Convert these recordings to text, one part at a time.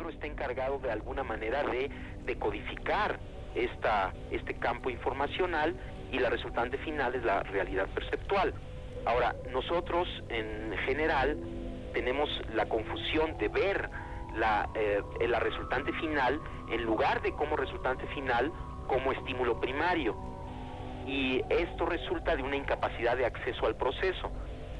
cerebro está encargado de alguna manera de decodificar esta, este campo informacional y la resultante final es la realidad perceptual. Ahora, nosotros en general tenemos la confusión de ver la, eh, la resultante final en lugar de como resultante final como estímulo primario. Y esto resulta de una incapacidad de acceso al proceso.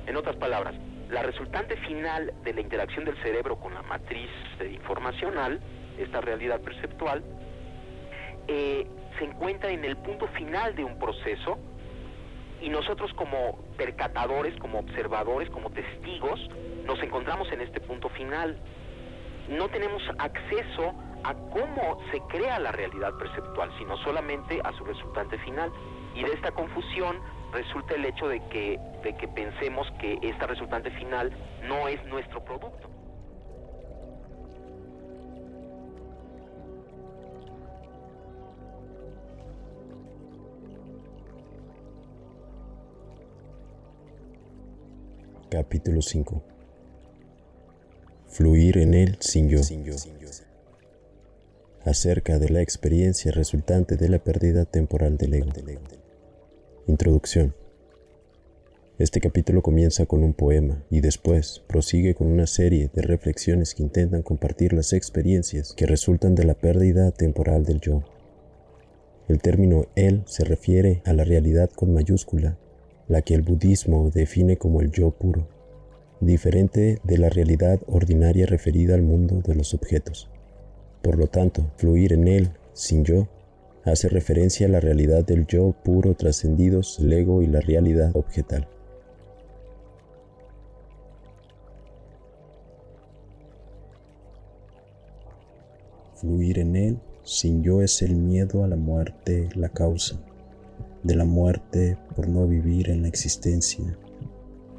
En otras palabras, la resultante final de la interacción del cerebro con la matriz informacional, esta realidad perceptual, eh, se encuentra en el punto final de un proceso y nosotros como percatadores, como observadores, como testigos, nos encontramos en este punto final. No tenemos acceso a cómo se crea la realidad perceptual, sino solamente a su resultante final. Y de esta confusión resulta el hecho de que, de que pensemos que esta resultante final no es nuestro producto. Capítulo 5 Fluir en él sin yo. Acerca de la experiencia resultante de la pérdida temporal del ego. Introducción. Este capítulo comienza con un poema y después prosigue con una serie de reflexiones que intentan compartir las experiencias que resultan de la pérdida temporal del yo. El término él se refiere a la realidad con mayúscula la que el budismo define como el yo puro, diferente de la realidad ordinaria referida al mundo de los objetos. Por lo tanto, fluir en él, sin yo, hace referencia a la realidad del yo puro trascendidos, el ego y la realidad objetal. Fluir en él sin yo es el miedo a la muerte, la causa de la muerte por no vivir en la existencia,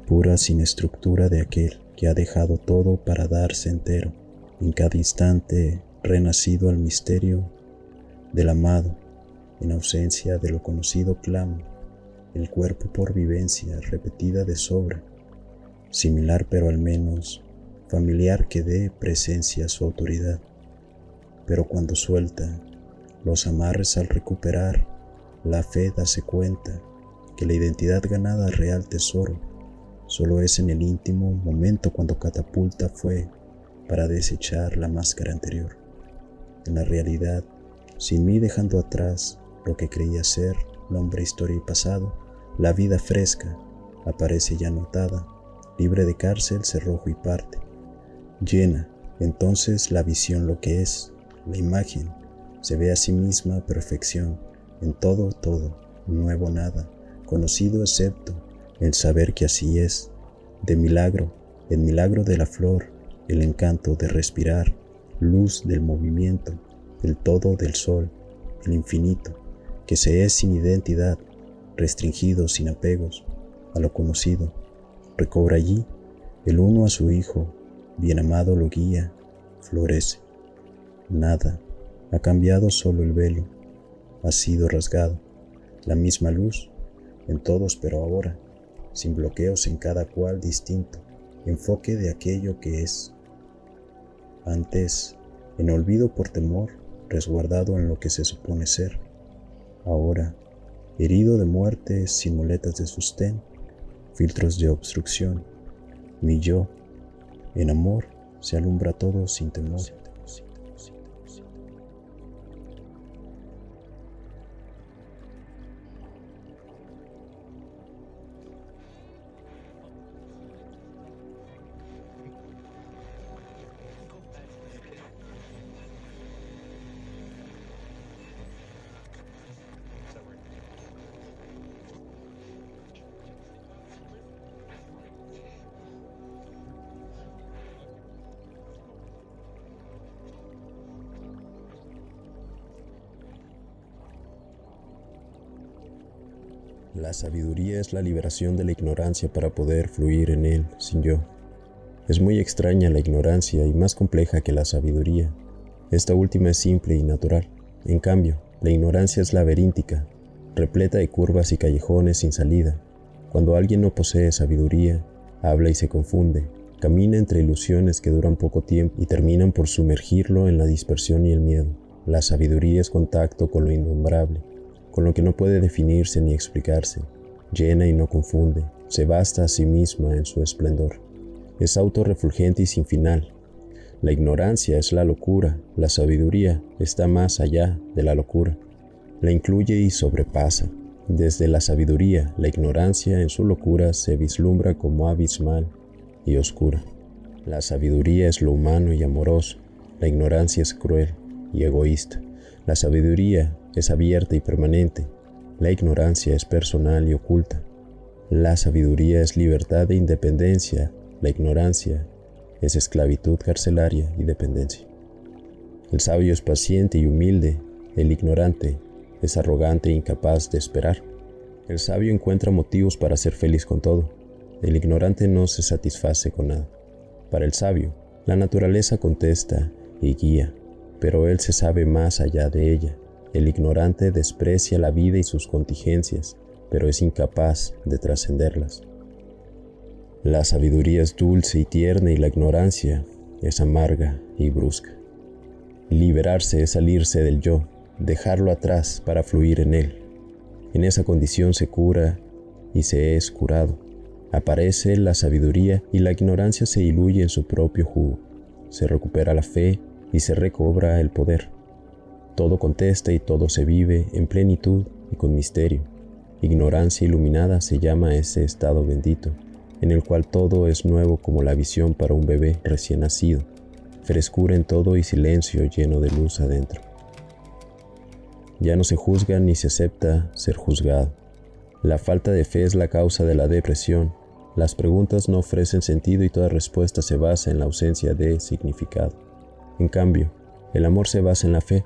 pura sin estructura de aquel que ha dejado todo para darse entero, en cada instante renacido al misterio del amado, en ausencia de lo conocido clamo, el cuerpo por vivencia repetida de sobra, similar pero al menos familiar que dé presencia a su autoridad, pero cuando suelta los amarres al recuperar la fe dase cuenta que la identidad ganada real tesoro solo es en el íntimo momento cuando catapulta fue para desechar la máscara anterior. En la realidad, sin mí dejando atrás lo que creía ser nombre, historia y pasado, la vida fresca aparece ya notada, libre de cárcel, cerrojo y parte. Llena entonces la visión lo que es, la imagen, se ve a sí misma perfección en todo, todo, nuevo nada, conocido excepto el saber que así es, de milagro, el milagro de la flor, el encanto de respirar, luz del movimiento, el todo del sol, el infinito, que se es sin identidad, restringido sin apegos a lo conocido, recobra allí el uno a su hijo, bien amado lo guía, florece. Nada, ha cambiado solo el velo, ha sido rasgado, la misma luz en todos, pero ahora, sin bloqueos en cada cual distinto, enfoque de aquello que es. Antes, en olvido por temor, resguardado en lo que se supone ser. Ahora, herido de muerte sin muletas de sostén, filtros de obstrucción, mi yo, en amor, se alumbra todo sin temor. La sabiduría es la liberación de la ignorancia para poder fluir en él sin yo. Es muy extraña la ignorancia y más compleja que la sabiduría. Esta última es simple y natural. En cambio, la ignorancia es laberíntica, repleta de curvas y callejones sin salida. Cuando alguien no posee sabiduría, habla y se confunde, Camina entre ilusiones que duran poco tiempo y terminan por sumergirlo en la dispersión y el miedo. La sabiduría es contacto con lo innombrable, con lo que no puede definirse ni explicarse. Llena y no confunde, se basta a sí misma en su esplendor. Es autorrefulgente y sin final. La ignorancia es la locura, la sabiduría está más allá de la locura. La incluye y sobrepasa. Desde la sabiduría, la ignorancia en su locura se vislumbra como abismal y oscura. La sabiduría es lo humano y amoroso, la ignorancia es cruel y egoísta. La sabiduría es abierta y permanente, la ignorancia es personal y oculta. La sabiduría es libertad e independencia, la ignorancia es esclavitud carcelaria y dependencia. El sabio es paciente y humilde, el ignorante es arrogante e incapaz de esperar. El sabio encuentra motivos para ser feliz con todo. El ignorante no se satisface con nada. Para el sabio, la naturaleza contesta y guía, pero él se sabe más allá de ella. El ignorante desprecia la vida y sus contingencias, pero es incapaz de trascenderlas. La sabiduría es dulce y tierna y la ignorancia es amarga y brusca. Liberarse es salirse del yo, dejarlo atrás para fluir en él. En esa condición se cura y se es curado. Aparece la sabiduría y la ignorancia se diluye en su propio jugo. Se recupera la fe y se recobra el poder. Todo contesta y todo se vive en plenitud y con misterio. Ignorancia iluminada se llama ese estado bendito, en el cual todo es nuevo como la visión para un bebé recién nacido, frescura en todo y silencio lleno de luz adentro. Ya no se juzga ni se acepta ser juzgado. La falta de fe es la causa de la depresión. Las preguntas no ofrecen sentido y toda respuesta se basa en la ausencia de significado. En cambio, el amor se basa en la fe,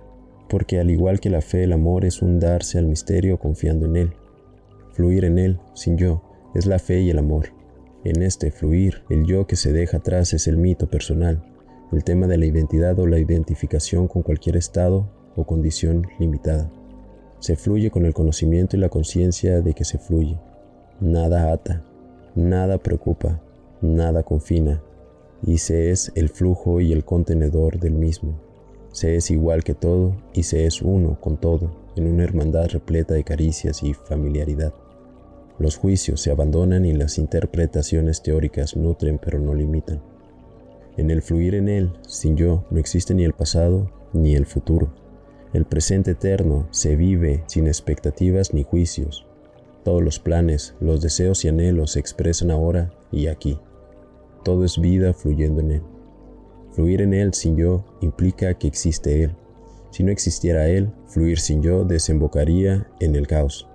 porque al igual que la fe, el amor es un darse al misterio confiando en él. Fluir en él, sin yo, es la fe y el amor. En este fluir, el yo que se deja atrás es el mito personal, el tema de la identidad o la identificación con cualquier estado o condición limitada. Se fluye con el conocimiento y la conciencia de que se fluye. Nada ata, nada preocupa, nada confina, y se es el flujo y el contenedor del mismo. Se es igual que todo y se es uno con todo, en una hermandad repleta de caricias y familiaridad. Los juicios se abandonan y las interpretaciones teóricas nutren pero no limitan. En el fluir en él, sin yo, no existe ni el pasado ni el futuro. El presente eterno se vive sin expectativas ni juicios. Todos los planes, los deseos y anhelos se expresan ahora y aquí. Todo es vida fluyendo en Él. Fluir en Él sin yo implica que existe Él. Si no existiera Él, fluir sin yo desembocaría en el caos.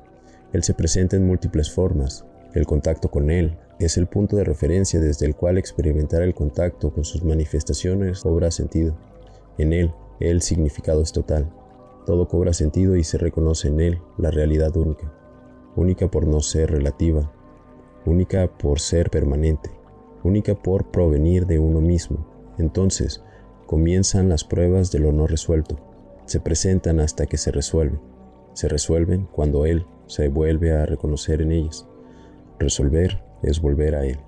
Él se presenta en múltiples formas. El contacto con Él es el punto de referencia desde el cual experimentar el contacto con sus manifestaciones cobra sentido. En Él, el significado es total. Todo cobra sentido y se reconoce en él la realidad única, única por no ser relativa, única por ser permanente, única por provenir de uno mismo. Entonces comienzan las pruebas de lo no resuelto, se presentan hasta que se resuelven, se resuelven cuando Él se vuelve a reconocer en ellas. Resolver es volver a Él.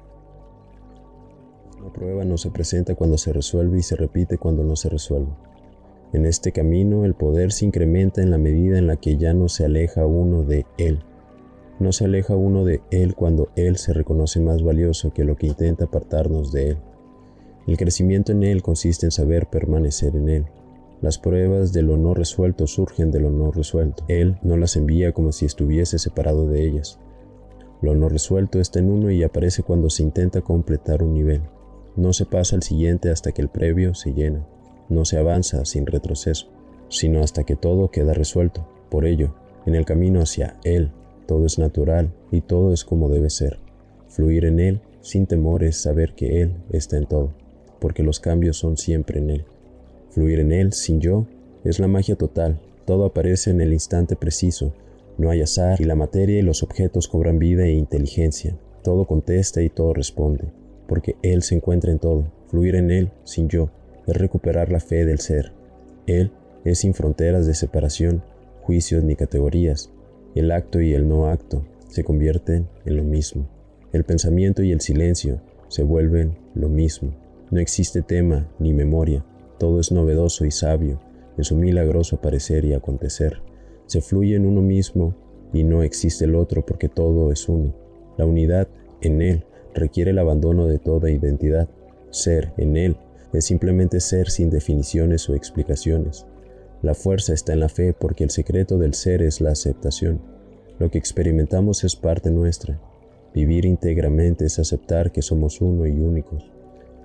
Una prueba no se presenta cuando se resuelve y se repite cuando no se resuelve. En este camino el poder se incrementa en la medida en la que ya no se aleja uno de Él. No se aleja uno de Él cuando Él se reconoce más valioso que lo que intenta apartarnos de Él. El crecimiento en Él consiste en saber permanecer en Él. Las pruebas de lo no resuelto surgen de lo no resuelto. Él no las envía como si estuviese separado de ellas. Lo no resuelto está en uno y aparece cuando se intenta completar un nivel. No se pasa al siguiente hasta que el previo se llena no se avanza sin retroceso, sino hasta que todo queda resuelto. Por ello, en el camino hacia Él, todo es natural y todo es como debe ser. Fluir en Él sin temor es saber que Él está en todo, porque los cambios son siempre en Él. Fluir en Él sin yo es la magia total, todo aparece en el instante preciso, no hay azar y la materia y los objetos cobran vida e inteligencia, todo contesta y todo responde, porque Él se encuentra en todo. Fluir en Él sin yo es recuperar la fe del ser. Él es sin fronteras de separación, juicios ni categorías. El acto y el no acto se convierten en lo mismo. El pensamiento y el silencio se vuelven lo mismo. No existe tema ni memoria, todo es novedoso y sabio en su milagroso aparecer y acontecer. Se fluye en uno mismo y no existe el otro porque todo es uno. La unidad en él requiere el abandono de toda identidad. Ser en él es simplemente ser sin definiciones o explicaciones. La fuerza está en la fe porque el secreto del ser es la aceptación. Lo que experimentamos es parte nuestra. Vivir íntegramente es aceptar que somos uno y únicos.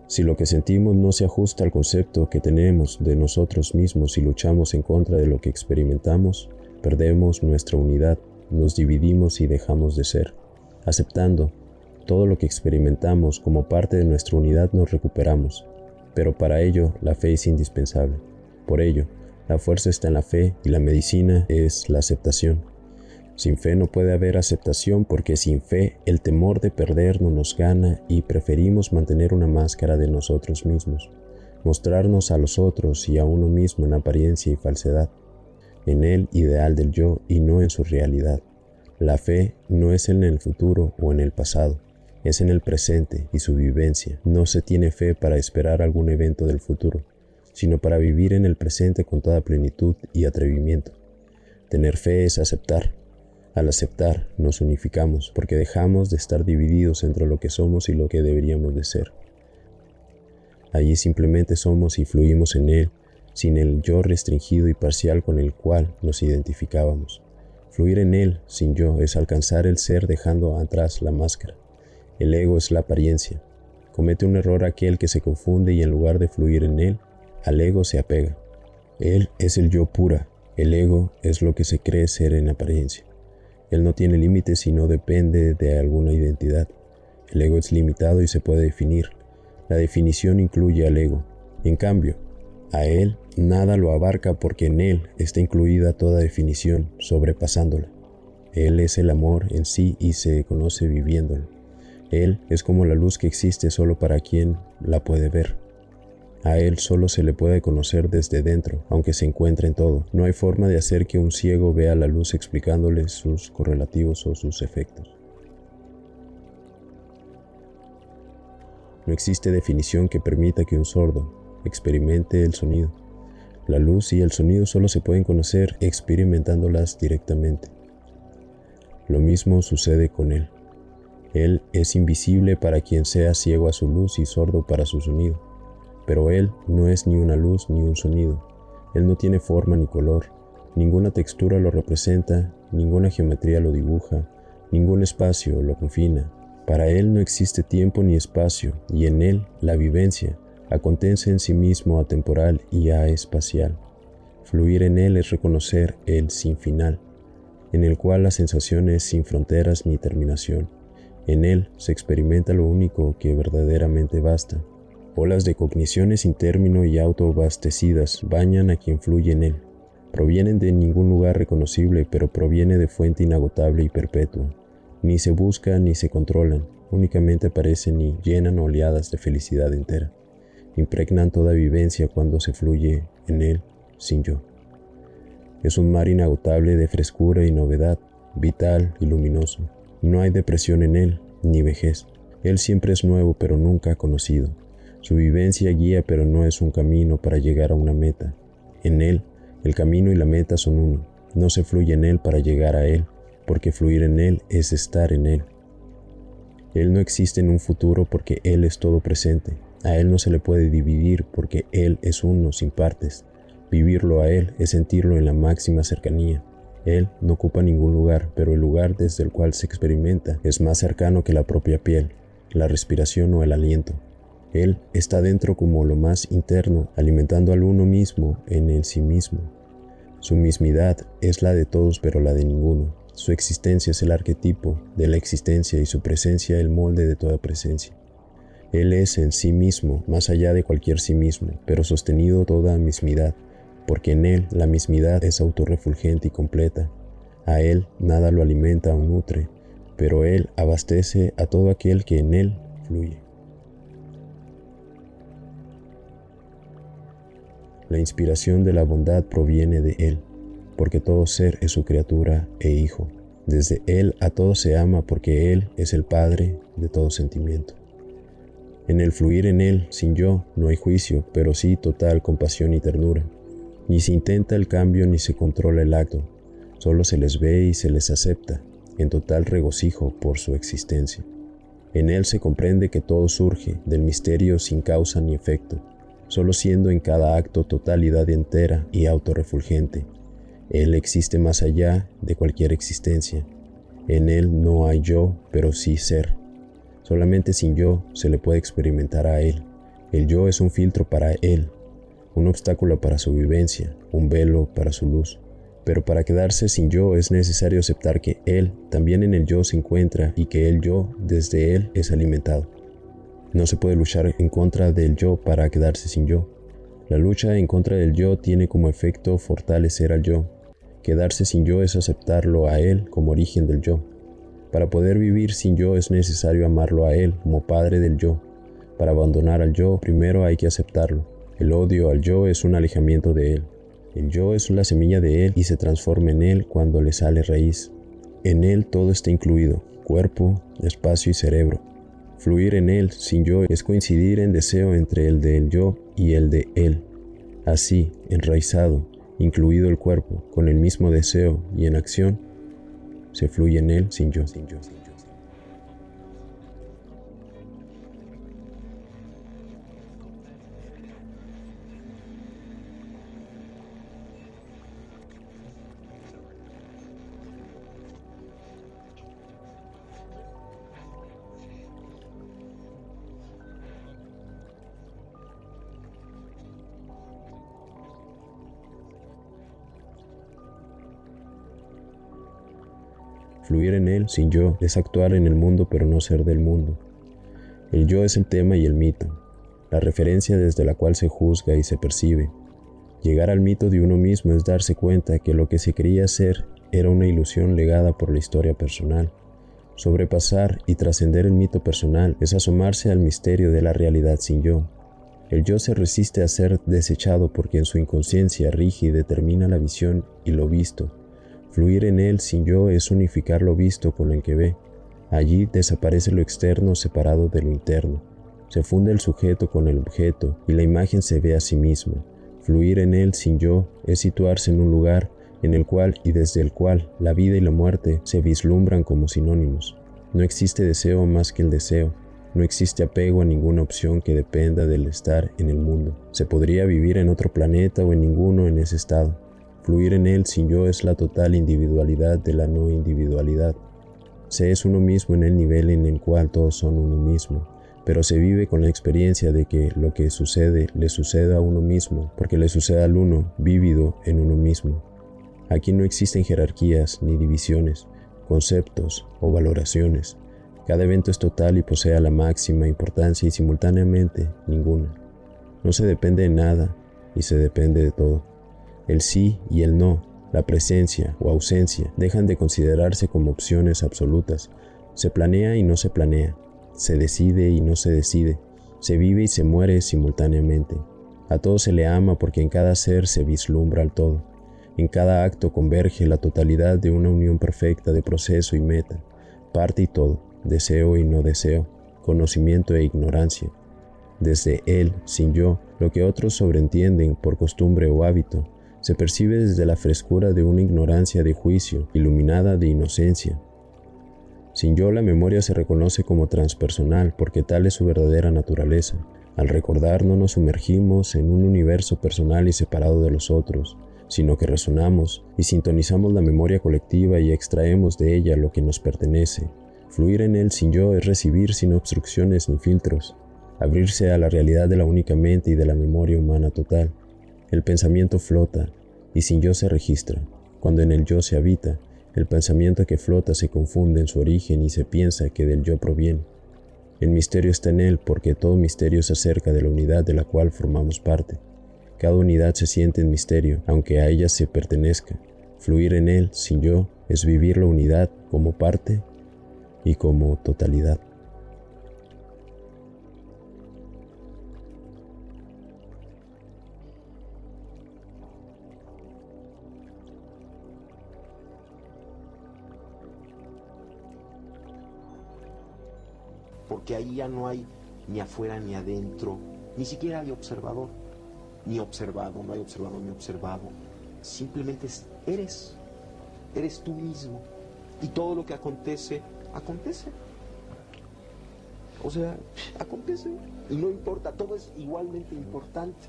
Si lo que sentimos no se ajusta al concepto que tenemos de nosotros mismos y luchamos en contra de lo que experimentamos, perdemos nuestra unidad, nos dividimos y dejamos de ser. Aceptando todo lo que experimentamos como parte de nuestra unidad nos recuperamos, pero para ello la fe es indispensable. Por ello, la fuerza está en la fe y la medicina es la aceptación. Sin fe no puede haber aceptación porque sin fe el temor de perder no nos gana y preferimos mantener una máscara de nosotros mismos, mostrarnos a los otros y a uno mismo en apariencia y falsedad, en el ideal del yo y no en su realidad. La fe no es en el futuro o en el pasado, es en el presente y su vivencia. No se tiene fe para esperar algún evento del futuro, sino para vivir en el presente con toda plenitud y atrevimiento. Tener fe es aceptar, al aceptar, nos unificamos porque dejamos de estar divididos entre lo que somos y lo que deberíamos de ser. Allí simplemente somos y fluimos en Él, sin el yo restringido y parcial con el cual nos identificábamos. Fluir en Él, sin yo, es alcanzar el ser dejando atrás la máscara. El ego es la apariencia. Comete un error aquel que se confunde y en lugar de fluir en Él, al ego se apega. Él es el yo pura, el ego es lo que se cree ser en apariencia. Él no tiene límites y no depende de alguna identidad. El ego es limitado y se puede definir. La definición incluye al ego. En cambio, a él nada lo abarca porque en él está incluida toda definición, sobrepasándola. Él es el amor en sí y se conoce viviéndolo. Él es como la luz que existe solo para quien la puede ver. A Él solo se le puede conocer desde dentro, aunque se encuentre en todo. No hay forma de hacer que un ciego vea la luz explicándole sus correlativos o sus efectos. No existe definición que permita que un sordo experimente el sonido. La luz y el sonido solo se pueden conocer experimentándolas directamente. Lo mismo sucede con Él. Él es invisible para quien sea ciego a su luz y sordo para su sonido. Pero Él no es ni una luz ni un sonido. Él no tiene forma ni color, ninguna textura lo representa, ninguna geometría lo dibuja, ningún espacio lo confina. Para Él no existe tiempo ni espacio, y en Él la vivencia acontece en sí mismo atemporal y espacial. Fluir en Él es reconocer el sin final, en el cual la sensación es sin fronteras ni terminación. En Él se experimenta lo único que verdaderamente basta, Olas de cogniciones sin término y autoabastecidas bañan a quien fluye en él. Provienen de ningún lugar reconocible, pero proviene de fuente inagotable y perpetua. Ni se buscan ni se controlan, únicamente aparecen y llenan oleadas de felicidad entera. Impregnan toda vivencia cuando se fluye en él sin yo. Es un mar inagotable de frescura y novedad, vital y luminoso. No hay depresión en él, ni vejez. Él siempre es nuevo pero nunca conocido. Su vivencia guía pero no es un camino para llegar a una meta. En él, el camino y la meta son uno. No se fluye en él para llegar a él, porque fluir en él es estar en él. Él no existe en un futuro porque él es todo presente. A él no se le puede dividir porque él es uno sin partes. Vivirlo a él es sentirlo en la máxima cercanía. Él no ocupa ningún lugar, pero el lugar desde el cual se experimenta es más cercano que la propia piel, la respiración o el aliento. Él está dentro como lo más interno, alimentando al uno mismo en el sí mismo. Su mismidad es la de todos pero la de ninguno. Su existencia es el arquetipo de la existencia y su presencia el molde de toda presencia. Él es en sí mismo, más allá de cualquier sí mismo, pero sostenido toda mismidad, porque en Él la mismidad es autorrefulgente y completa. A Él nada lo alimenta o nutre, pero Él abastece a todo aquel que en Él fluye. La inspiración de la bondad proviene de Él, porque todo ser es su criatura e hijo. Desde Él a todo se ama porque Él es el Padre de todo sentimiento. En el fluir en Él, sin yo, no hay juicio, pero sí total compasión y ternura. Ni se intenta el cambio ni se controla el acto, solo se les ve y se les acepta, en total regocijo por su existencia. En Él se comprende que todo surge del misterio sin causa ni efecto, solo siendo en cada acto totalidad entera y autorrefulgente. Él existe más allá de cualquier existencia. En Él no hay yo, pero sí ser. Solamente sin yo se le puede experimentar a Él. El yo es un filtro para Él, un obstáculo para su vivencia, un velo para su luz. Pero para quedarse sin yo es necesario aceptar que Él también en el yo se encuentra y que el yo desde Él es alimentado. No se puede luchar en contra del yo para quedarse sin yo. La lucha en contra del yo tiene como efecto fortalecer al yo. Quedarse sin yo es aceptarlo a Él como origen del yo. Para poder vivir sin yo es necesario amarlo a Él como Padre del yo. Para abandonar al yo, primero hay que aceptarlo. El odio al yo es un alejamiento de Él. El yo es la semilla de Él y se transforma en Él cuando le sale raíz. En Él todo está incluido, cuerpo, espacio y cerebro. Fluir en Él sin yo es coincidir en deseo entre el del yo y el de Él. Así, enraizado, incluido el cuerpo, con el mismo deseo y en acción, se fluye en él sin yo. Sin yo. Fluir en él sin yo es actuar en el mundo pero no ser del mundo. El yo es el tema y el mito, la referencia desde la cual se juzga y se percibe. Llegar al mito de uno mismo es darse cuenta que lo que se creía ser era una ilusión legada por la historia personal. Sobrepasar y trascender el mito personal es asomarse al misterio de la realidad sin yo. El yo se resiste a ser desechado porque en su inconsciencia rige y determina la visión y lo visto, Fluir en él sin yo es unificar lo visto con el que ve. Allí desaparece lo externo separado de lo interno. Se funde el sujeto con el objeto y la imagen se ve a sí misma. Fluir en él sin yo es situarse en un lugar en el cual y desde el cual la vida y la muerte se vislumbran como sinónimos. No existe deseo más que el deseo, no existe apego a ninguna opción que dependa del estar en el mundo. Se podría vivir en otro planeta o en ninguno en ese estado. Fluir en él sin yo es la total individualidad de la no individualidad. Se es uno mismo en el nivel en el cual todos son uno mismo, pero se vive con la experiencia de que lo que sucede le sucede a uno mismo, porque le sucede al uno, vívido en uno mismo. Aquí no existen jerarquías ni divisiones, conceptos o valoraciones. Cada evento es total y posee la máxima importancia y simultáneamente ninguna. No se depende de nada y se depende de todo. El sí y el no, la presencia o ausencia dejan de considerarse como opciones absolutas. Se planea y no se planea, se decide y no se decide, se vive y se muere simultáneamente. A todo se le ama porque en cada ser se vislumbra el todo. En cada acto converge la totalidad de una unión perfecta de proceso y meta, parte y todo, deseo y no deseo, conocimiento e ignorancia. Desde él, sin yo, lo que otros sobreentienden por costumbre o hábito, se percibe desde la frescura de una ignorancia de juicio, iluminada de inocencia. Sin yo la memoria se reconoce como transpersonal porque tal es su verdadera naturaleza. Al recordar no nos sumergimos en un universo personal y separado de los otros, sino que resonamos y sintonizamos la memoria colectiva y extraemos de ella lo que nos pertenece. Fluir en él sin yo es recibir sin obstrucciones ni filtros, abrirse a la realidad de la única mente y de la memoria humana total. El pensamiento flota, y sin yo se registra. Cuando en el yo se habita, el pensamiento que flota se confunde en su origen y se piensa que del yo proviene. El misterio está en él porque todo misterio se acerca de la unidad de la cual formamos parte. Cada unidad se siente en misterio, aunque a ella se pertenezca. Fluir en él, sin yo, es vivir la unidad como parte y como totalidad. Porque ahí ya no hay ni afuera ni adentro, ni siquiera hay observador, ni observado, no hay observador ni observado. Simplemente eres, eres tú mismo. Y todo lo que acontece, acontece. O sea, acontece. Y no importa, todo es igualmente importante.